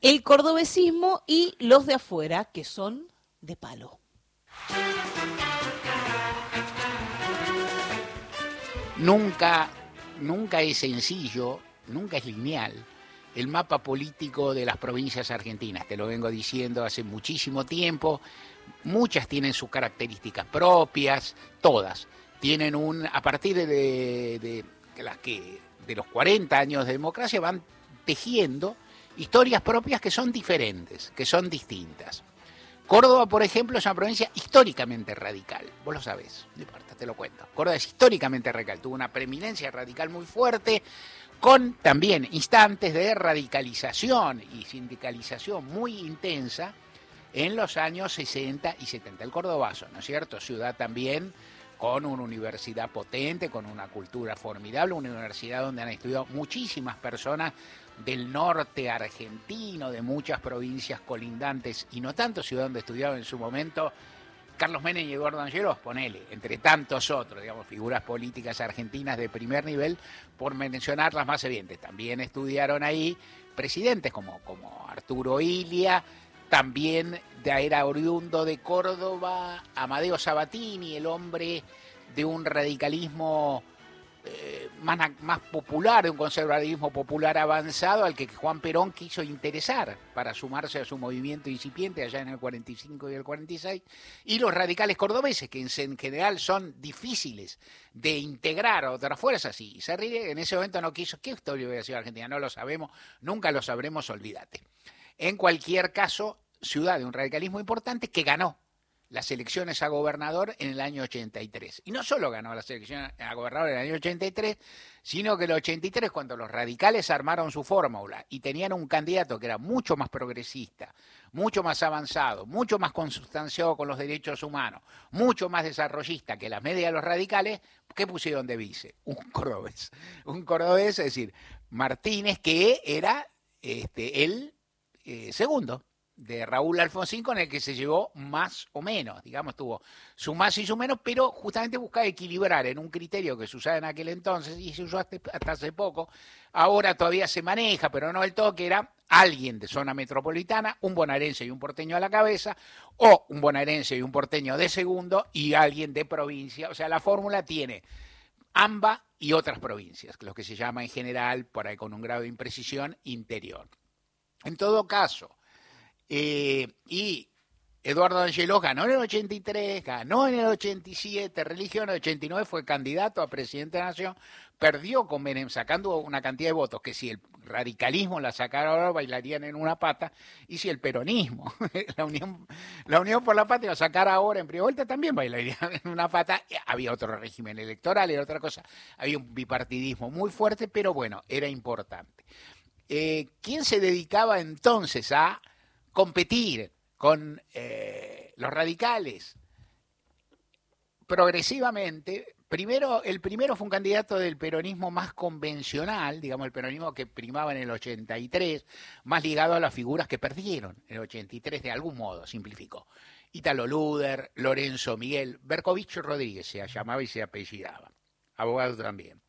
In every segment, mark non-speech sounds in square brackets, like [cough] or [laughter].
el cordobesismo y los de afuera, que son de palo. Nunca, nunca es sencillo, nunca es lineal el mapa político de las provincias argentinas. Te lo vengo diciendo hace muchísimo tiempo. Muchas tienen sus características propias, todas. Tienen un, a partir de, las que de los 40 años de democracia van tejiendo historias propias que son diferentes, que son distintas. Córdoba, por ejemplo, es una provincia históricamente radical. Vos lo sabés, no importa, te lo cuento. Córdoba es históricamente radical, tuvo una preeminencia radical muy fuerte, con también instantes de radicalización y sindicalización muy intensa en los años 60 y 70. El cordobazo, ¿no es cierto? Ciudad también con una universidad potente, con una cultura formidable, una universidad donde han estudiado muchísimas personas del norte argentino, de muchas provincias colindantes y no tanto, ciudad donde estudiaba en su momento Carlos Menem y Eduardo Angelos, ponele, entre tantos otros, digamos, figuras políticas argentinas de primer nivel, por mencionar las más evidentes. También estudiaron ahí presidentes como, como Arturo Ilia, también era oriundo de Córdoba, Amadeo Sabatini, el hombre de un radicalismo eh, más, más popular, de un conservadurismo popular avanzado al que Juan Perón quiso interesar para sumarse a su movimiento incipiente allá en el 45 y el 46, y los radicales cordobeses, que en, general son difíciles de integrar a otras fuerzas, y ríe, en ese momento no quiso, ¿qué historia hubiera sido Argentina? No lo sabemos, nunca lo sabremos, olvídate. En cualquier caso, ciudad de un radicalismo importante que ganó las elecciones a gobernador en el año 83. Y no solo ganó las elecciones a gobernador en el año 83, sino que en el 83, cuando los radicales armaron su fórmula y tenían un candidato que era mucho más progresista, mucho más avanzado, mucho más consustanciado con los derechos humanos, mucho más desarrollista que la media de los radicales, ¿qué pusieron de vice? [laughs] Un cordobés. Un cordobés, es decir, Martínez, que era este, el eh, segundo de Raúl Alfonsín con el que se llevó más o menos, digamos, tuvo su más y su menos, pero justamente buscaba equilibrar en un criterio que se usaba en aquel entonces y se usó hasta, hace poco, ahora todavía se maneja, pero no del todo, que era alguien de zona metropolitana, un bonaerense y un porteño a la cabeza, o un bonaerense y un porteño de segundo y alguien de provincia, o sea, la fórmula tiene AMBA y otras provincias, lo que se llama en general, por ahí con un grado de imprecisión, interior. En todo caso, eh, y Eduardo Angelos ganó en el 83, ganó en el 87, religión en el 89, fue candidato a presidente de la Nación, perdió con Menem sacando una cantidad de votos que si el radicalismo la sacara ahora bailarían en una pata y si el peronismo, [laughs] la unión, la unión por la patria la sacara ahora en primera vuelta también bailarían en una pata. Había otro régimen electoral, era otra cosa, había un bipartidismo muy fuerte, pero bueno, era importante. Eh, ¿Quién se dedicaba entonces a competir con eh, los radicales progresivamente. Primero, el primero fue un candidato del peronismo más convencional, digamos el peronismo que primaba en el 83, más ligado a las figuras que perdieron en el 83 de algún modo, simplificó. Italo Luder, Lorenzo Miguel, Berkovich Rodríguez se llamaba y se apellidaba, abogado también.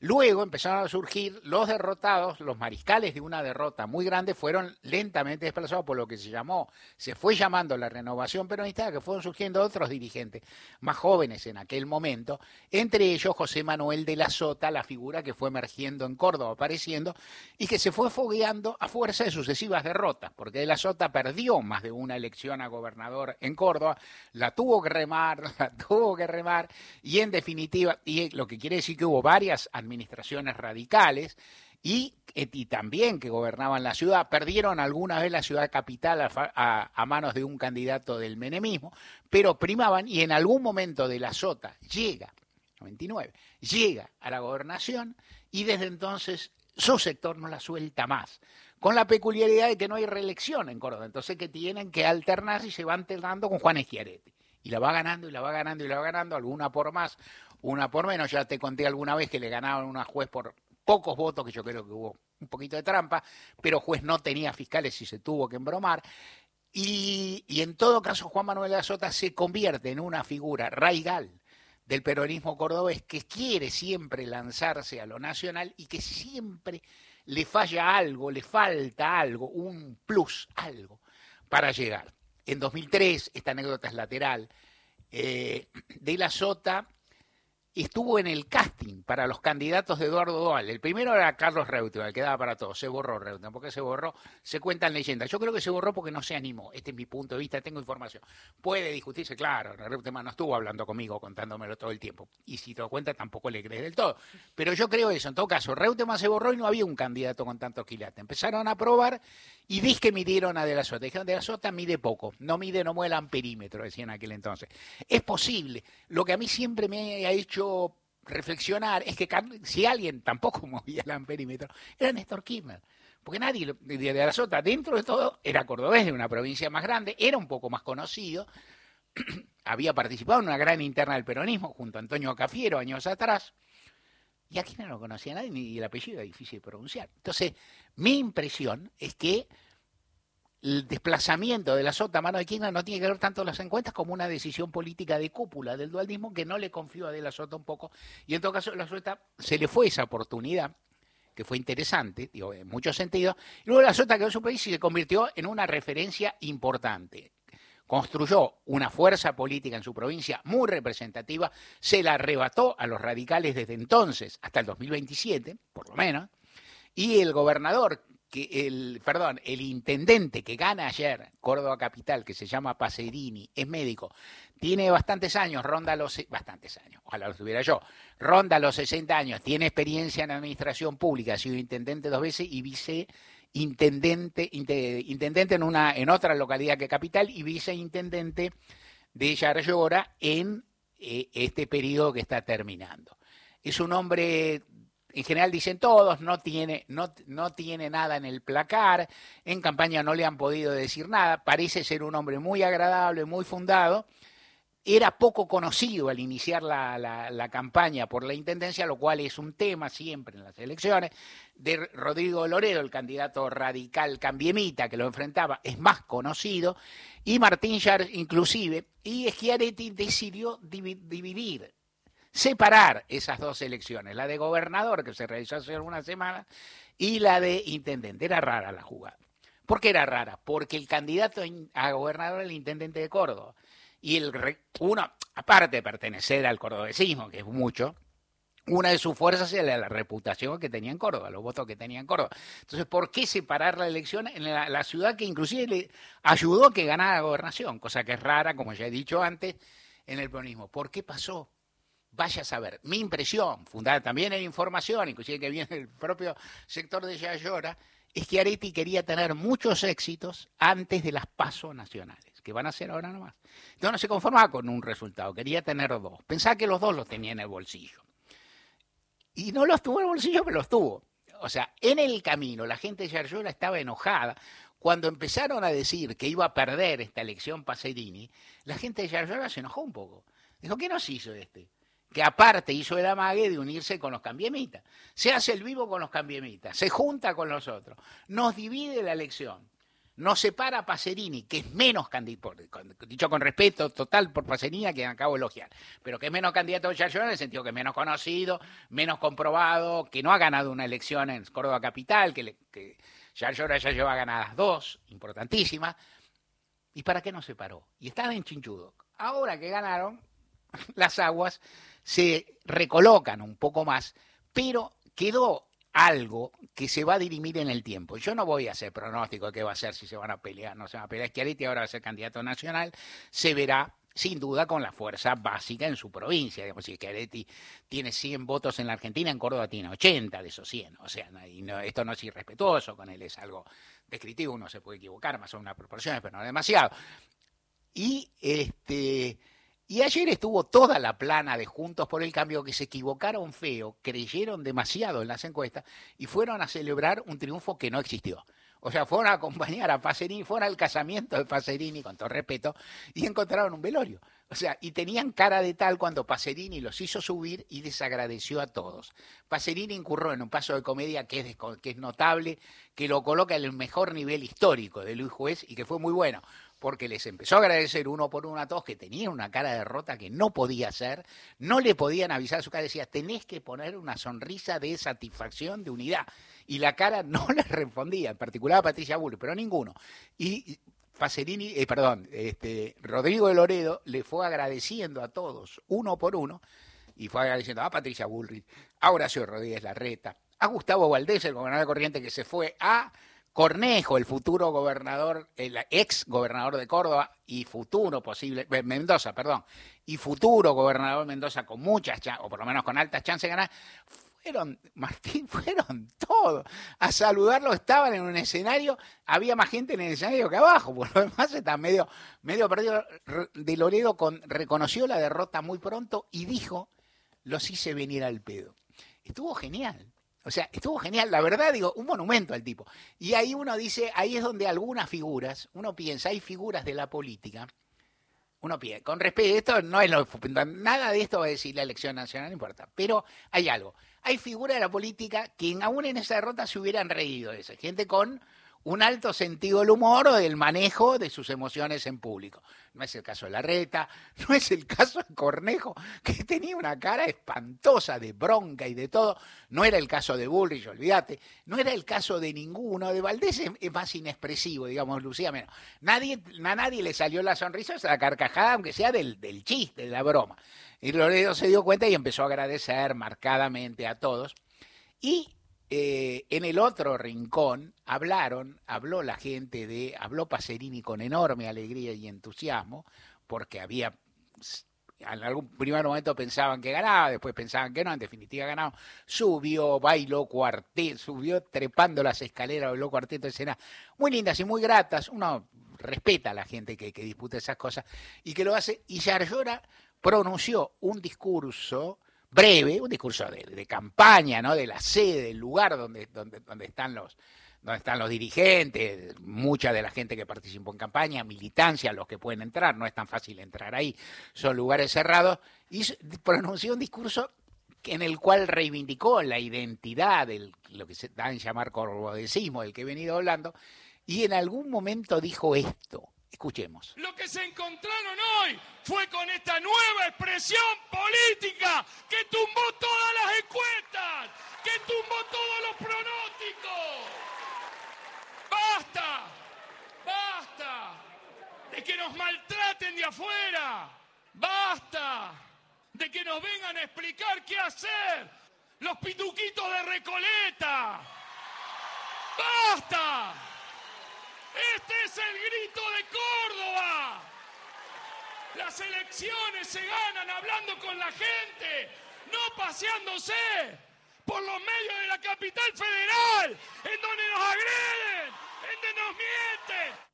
Luego empezaron a surgir los derrotados, los mariscales de una derrota muy grande fueron lentamente desplazados por lo que se llamó, se fue llamando la renovación peronista, que fueron surgiendo otros dirigentes más jóvenes en aquel momento, entre ellos José Manuel de la Sota, la figura que fue emergiendo en Córdoba, apareciendo, y que se fue fogueando a fuerza de sucesivas derrotas, porque de la Sota perdió más de una elección a gobernador en Córdoba, la tuvo que remar, [laughs] la tuvo que remar, y en definitiva, y lo que quiere decir que hubo varias administraciones radicales y, y, también que gobernaban la ciudad, perdieron alguna vez la ciudad capital a, manos de un candidato del menemismo, pero primaban y en algún momento de la sota llega, 99, llega a la gobernación y desde entonces su sector no la suelta más, con la peculiaridad de que no hay reelección en Córdoba, entonces que tienen que alternar y se van alternando con Juan Eschiaretti. Y la va ganando y la va ganando y la va ganando, alguna por más, una por menos. Ya te conté alguna vez que le ganaban una juez por pocos votos, que yo creo que hubo un poquito de trampa, pero juez no tenía fiscales y se tuvo que embromar. Y, y en todo caso, Juan Manuel de Azota se convierte en una figura raigal del peronismo cordobés que quiere siempre lanzarse a lo nacional y que siempre le falla algo, le falta algo, un plus, algo, para llegar. En 2003, esta anécdota es lateral, eh, De la Sota estuvo en el casting para los candidatos de Eduardo Dual. El primero era Carlos Reutemann, que daba para todo. Se borró Reutemann. ¿Por qué se borró? Se cuentan leyendas. Yo creo que se borró porque no se animó. Este es mi punto de vista, tengo información. Puede discutirse, claro, Reutemann no estuvo hablando conmigo, contándomelo todo el tiempo. Y si te das cuenta, tampoco le crees del todo. Pero yo creo eso. En todo caso, Reutemann se borró y no había un candidato con tantos quilates. Empezaron a probar y dis que midieron a De la Sota. Dijeron, De la Sota mide poco. No mide, no muelan perímetro, decían aquel entonces. Es posible. Lo que a mí siempre me ha hecho reflexionar es que si alguien [laughs] tampoco movía el amperímetro, era Néstor Kirchner. Porque nadie, de la Sota, dentro de todo, era cordobés de una provincia más grande, era un poco más conocido, [clears throat] había participado en una gran interna del peronismo junto a Antonio Cafiero años atrás, y aquí no lo conocía nadie, ni el apellido era difícil de pronunciar. Entonces, mi impresión es que el desplazamiento de la sota mano de Kirchner no tiene que ver tanto las encuestas como una decisión política de cúpula del dualismo que no le confió a De la Sota un poco. Y en todo caso, la Sota se le fue esa oportunidad, que fue interesante, digo, en muchos sentidos. Luego la Sota quedó en su país y se convirtió en una referencia importante. Construyó una fuerza política en su provincia muy representativa, se la arrebató a los radicales desde entonces hasta el 2027, por lo menos, y el gobernador que el, perdón, el intendente que gana ayer Córdoba Capital, que se llama Pacerini, es médico, tiene bastantes años, ronda los, bastantes años, ojalá lo tuviera yo, ronda los 60 años, tiene experiencia en administración pública, ha sido intendente dos veces y viceintendente, intendente en, una, en otra localidad que Capital y viceintendente de Yarlora en eh, este periodo que está terminando. Es un hombre en general dicen todos, no tiene, no, no tiene nada en el placar, en campaña no le han podido decir nada, parece ser un hombre muy agradable, muy fundado. Era poco conocido al iniciar la, la, campaña por la Intendencia, lo cual es un tema siempre en las elecciones, de Rodrigo Loredo, el candidato radical cambiemita que lo enfrentaba, es más conocido, y Martín Yar inclusive, y Schiaretti decidió dividir separar esas dos elecciones, la de gobernador que se realizó hace algunas semanas y la de intendente. Era rara la jugada. ¿Por qué era rara? Porque el candidato a gobernador era el intendente de Córdoba. Y el uno, aparte de pertenecer al cordobesismo, que es mucho, una de sus fuerzas era la reputación que tenía en Córdoba, los votos que tenía en Córdoba. Entonces, ¿por qué separar la elección en la, la ciudad que inclusive le ayudó a que ganara la gobernación? Cosa que es rara, como ya he dicho antes, en el peronismo. ¿Por qué pasó? Vaya a saber. Mi impresión, fundada también en información, inclusive que viene del propio sector de Yayora, es que Areti quería tener muchos éxitos antes de las pasos nacionales, que van a ser ahora nomás. Entonces no se conformaba con un resultado, quería tener dos. Pensaba que los dos los tenía en el bolsillo. Y no los tuvo en el bolsillo, pero los tuvo. O sea, en el camino la gente de Yayora estaba enojada. Cuando empezaron a decir que iba a perder esta elección Pacerini, la gente de Yayora se enojó un poco. Dijo, ¿qué nos hizo este? Que aparte hizo el amague de unirse con los cambiemitas. Se hace el vivo con los cambiemitas, se junta con los otros, nos divide la elección, nos separa Pacerini, que es menos candidato, dicho con respeto total por Pacerini, que acabo de elogiar, pero que es menos candidato de Yarlora en el sentido que es menos conocido, menos comprobado, que no ha ganado una elección en Córdoba Capital, que, le, ya lleva ganadas dos, importantísimas. ¿Y para qué nos separó? Y estaba en Chinchudo. Ahora que ganaron [laughs] las aguas, se recolocan un poco más, pero quedó algo que se va a dirimir en el tiempo. Yo no voy a hacer pronóstico de qué va a ser si se van a pelear, no se van a pelear. Schiaretti ahora va a ser candidato nacional, se verá sin duda con la fuerza básica en su provincia. Digamos, si Schiaretti tiene 100 votos en la Argentina, en Córdoba tiene 80 de esos 100. O sea, esto no es irrespetuoso con él, es algo descriptivo, uno se puede equivocar, más o unas proporciones, pero no demasiado. Y este y ayer estuvo toda la plana de Juntos por el Cambio que se equivocaron feo, creyeron demasiado en las encuestas y fueron a celebrar un triunfo que no existió. O sea, fueron a acompañar a Pacerini, fueron al casamiento de Pacerini, con todo respeto, y encontraron un velorio. O sea, y tenían cara de tal cuando Pacerini los hizo subir y desagradeció a todos. Pacerini incurrió en un paso de comedia que es, que es notable, que lo coloca en el mejor nivel histórico de Luis Juez y que fue muy bueno porque les empezó a agradecer uno por uno a todos que tenían una cara de rota que no podía ser, no le podían avisar a su cara, decía, tenés que poner una sonrisa de satisfacción, de unidad. y la cara no [laughs] le respondía, en particular a Patricia Bullrich, pero ninguno. Y Pacerini, eh, perdón, este, Rodrigo de Loredo le fue agradeciendo a todos, uno por uno, y fue agradeciendo a Patricia Bullrich, a Horacio Rodríguez Larreta, a Gustavo Valdés, el gobernador Corriente que se fue, a Cornejo, el futuro gobernador, el ex gobernador de Córdoba y futuro posible, eh, Mendoza, perdón, y futuro gobernador de Mendoza con muchas o por lo menos con altas chances de ganar, fueron, [laughs] Martín, fueron todos. A saludarlo estaban en un escenario, había más gente en el escenario que abajo, por lo demás está medio, medio perdido. De Loredo con, reconoció la derrota muy pronto y dijo, los hice venir al pedo. Estuvo genial. O sea, estuvo genial, la verdad, digo, un monumento al tipo. Y ahí uno dice, ahí es donde algunas figuras, uno piensa, hay figuras de la política, uno piensa, con respeto, no es lo, nada de esto va a decir la elección nacional, no importa, pero hay algo. Hay figuras de la política que aún en esa derrota se hubieran reído de esa gente con un alto sentido del humor o del manejo de sus emociones en público. No es el caso de Larreta, [laughs] no es el caso de Cornejo, que tenía una cara espantosa de bronca y de todo. No era el caso de Bullrich, olvídate. No era el caso de ninguno. De Valdés es, más inexpresivo, digamos, Lucía menos. Nadie, a nadie le salió la sonrisa, la carcajada, aunque sea del, del chiste, de la broma. Y Loredo se dio cuenta y empezó a agradecer marcadamente a todos. Y en el otro rincón hablaron, habló la gente de, habló Pacerini con enorme alegría y entusiasmo, porque había, en algún primer momento pensaban que ganaba, después pensaban que no, en definitiva ganaba, subió, bailó cuarteto, subió trepando las escaleras, bailó cuarteto de escena, muy lindas y muy gratas, uno respeta a la gente que, que disputa esas cosas, y que lo hace, y Yarlora pronunció un discurso breve, un discurso de, campaña, ¿no? de la sede, del lugar donde, donde, están los donde están los dirigentes, mucha de la gente que participó en campaña, militancia, los que pueden entrar, no es tan fácil entrar ahí, son lugares cerrados, y pronunció un discurso en el cual reivindicó la identidad, del, lo que se da en llamar corbodecismo, del que he venido hablando, y en algún momento dijo esto, Escuchemos. Lo que se encontraron hoy fue con esta nueva expresión política que tumbó todas las encuestas, que tumbó todos los pronósticos. Basta, basta de que nos maltraten de afuera. Basta de que nos vengan a explicar qué hacer los pituquitos de Recoleta. Basta. Este es el grito de Córdoba. Las elecciones se ganan hablando con la gente, no paseándose por los medios de la capital federal, en donde nos agreden, en donde nos mienten.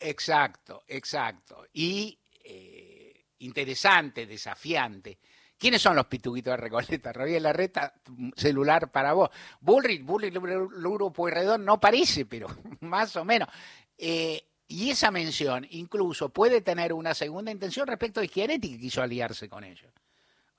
Exacto, exacto. Y eh, interesante, desafiante. ¿Quiénes son los pituguitos de Recoleta? la Larreta, celular para vos. Bullrich, Bullrich, Luro Pueyrredón no parece, pero [laughs] más o menos. Eh, y esa mención incluso puede tener una segunda intención respecto de Schiaretti que quiso aliarse con ellos.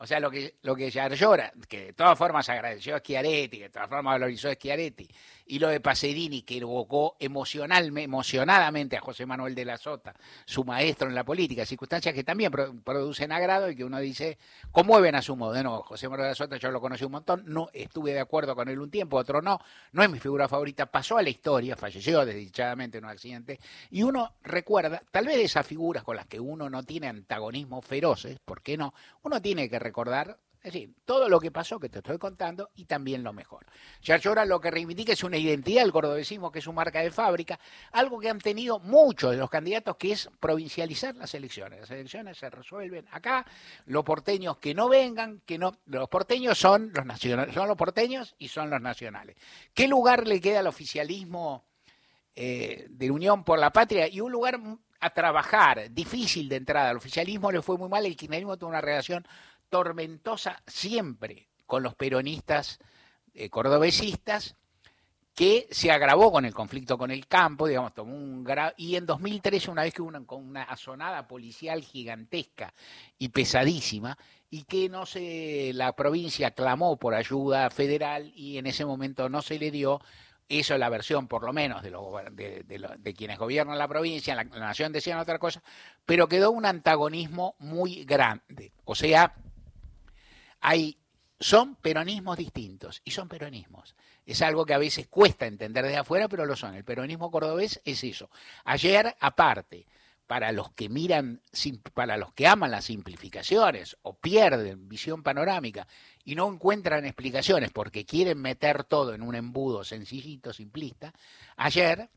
O sea, lo que, lo que llora, que de todas formas agradeció a Schiaretti, que de todas formas valorizó a Schiaretti, y lo de Pacerini, que evocó emocionalmente, emocionadamente a José Manuel de la Sota, su maestro en la política, circunstancias que también producen agrado y que uno dice, conmueven a su modo. De José Manuel de la Sota yo lo conocí un montón, no estuve de acuerdo con él un tiempo, otro no, no es mi figura favorita, pasó a la historia, falleció desdichadamente en un accidente, y uno recuerda, tal vez esas figuras con las que uno no tiene antagonismos feroces, ¿por qué no? Uno tiene que recordar, es decir, todo lo que pasó que te estoy contando y también lo mejor. ahora lo que reivindica es una identidad del cordobesismo que es su marca de fábrica, algo que han tenido muchos de los candidatos que es provincializar las elecciones. Las elecciones se resuelven acá, los porteños que no vengan, que no, los porteños son los nacionales, son los porteños y son los nacionales. ¿Qué lugar le queda al oficialismo eh, de Unión por la Patria? Y un lugar a trabajar, difícil de entrada. Al oficialismo le fue muy mal, el kirchnerismo tuvo una relación tormentosa siempre con los peronistas eh, cordobesistas, que se agravó con el conflicto con el campo, digamos, tomó un y en 2013 una vez que hubo con una asonada policial gigantesca y pesadísima y que no se la provincia clamó por ayuda federal y en ese momento no se le dio eso es la versión, por lo menos, de, de, quienes gobiernan la provincia, la, la, nación decían otra cosa, pero quedó un antagonismo muy grande. O sea, hay, son peronismos distintos, y son peronismos. Es algo que a veces cuesta entender desde afuera, pero lo son. El peronismo cordobés es eso. Ayer, aparte, para los que miran, para los que aman las simplificaciones o pierden visión panorámica y no encuentran explicaciones porque quieren meter todo en un embudo sencillito, simplista, ayer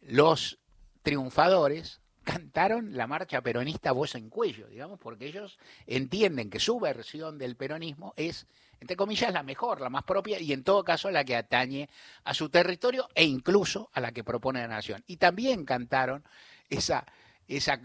los triunfadores cantaron la marcha peronista voz en cuello, digamos, porque ellos entienden que su versión del peronismo es, entre comillas, la mejor, la más propia y en todo caso la que atañe a su territorio e incluso a la que propone la nación. Y también cantaron esa, esa,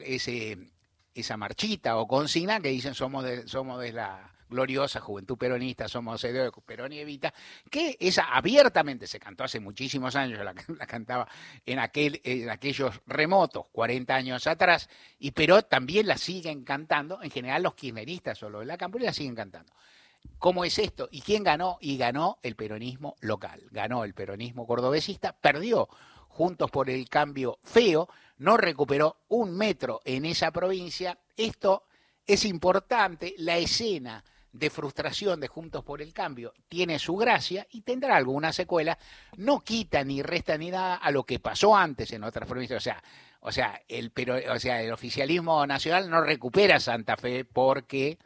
esa marchita o consigna que dicen somos de, somos de la gloriosa juventud peronista, somos de Perón y Evita, que esa abiertamente se cantó hace muchísimos años, la, [laughs] cantaba en, aquel, en aquellos remotos, 40 años atrás, y pero también la siguen cantando, en general los kirchneristas o los de la Cámpora la siguen cantando. ¿Cómo es esto? ¿Y quién ganó? Y ganó el peronismo local, ganó el peronismo cordobesista, perdió Juntos por el Cambio feo, no recuperó un metro en esa provincia. Esto es importante, la escena de frustración de Juntos por el Cambio tiene su gracia y tendrá alguna secuela, no quita ni resta ni nada a lo que pasó antes en otras provincias, o sea, o sea, el pero o sea, el oficialismo nacional no recupera Santa Fe porque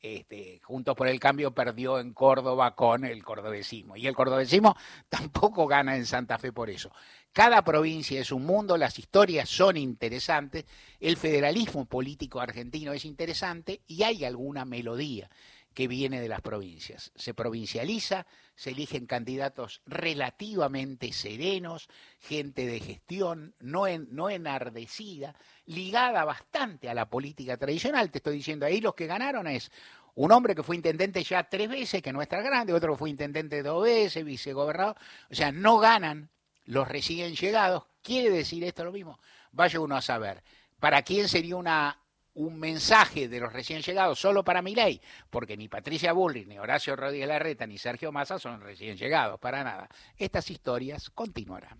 este, Juntos por el Cambio perdió en Córdoba con el cordobesismo. Y el cordobesismo [laughs] tampoco gana en Santa Fe por eso. Cada provincia es un mundo, las historias son interesantes, el federalismo político argentino es interesante y hay alguna melodía que viene de las provincias. Se provincializa, se eligen candidatos relativamente serenos, gente de gestión, no, no enardecida, ligada bastante a la política tradicional. Te estoy diciendo, ahí los que ganaron es un hombre que fue intendente ya tres veces, que no es tan grande, otro fue intendente dos veces, vicegobernador. O sea, no ganan los recién llegados. ¿Quiere decir esto lo mismo? Vaya uno a saber. ¿Para quién sería una un mensaje de los recién llegados solo para mi ley, porque ni Patricia Bullrich, ni Horacio Rodríguez Larreta, ni Sergio Massa son recién llegados, para nada. Estas historias continuarán.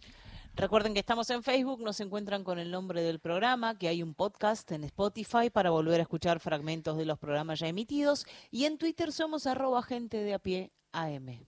Recuerden que estamos en Facebook, nos encuentran con el nombre del programa, que hay un podcast en Spotify para volver a escuchar fragmentos de los programas ya emitidos, y en Twitter somos arroba gente de a pie AM.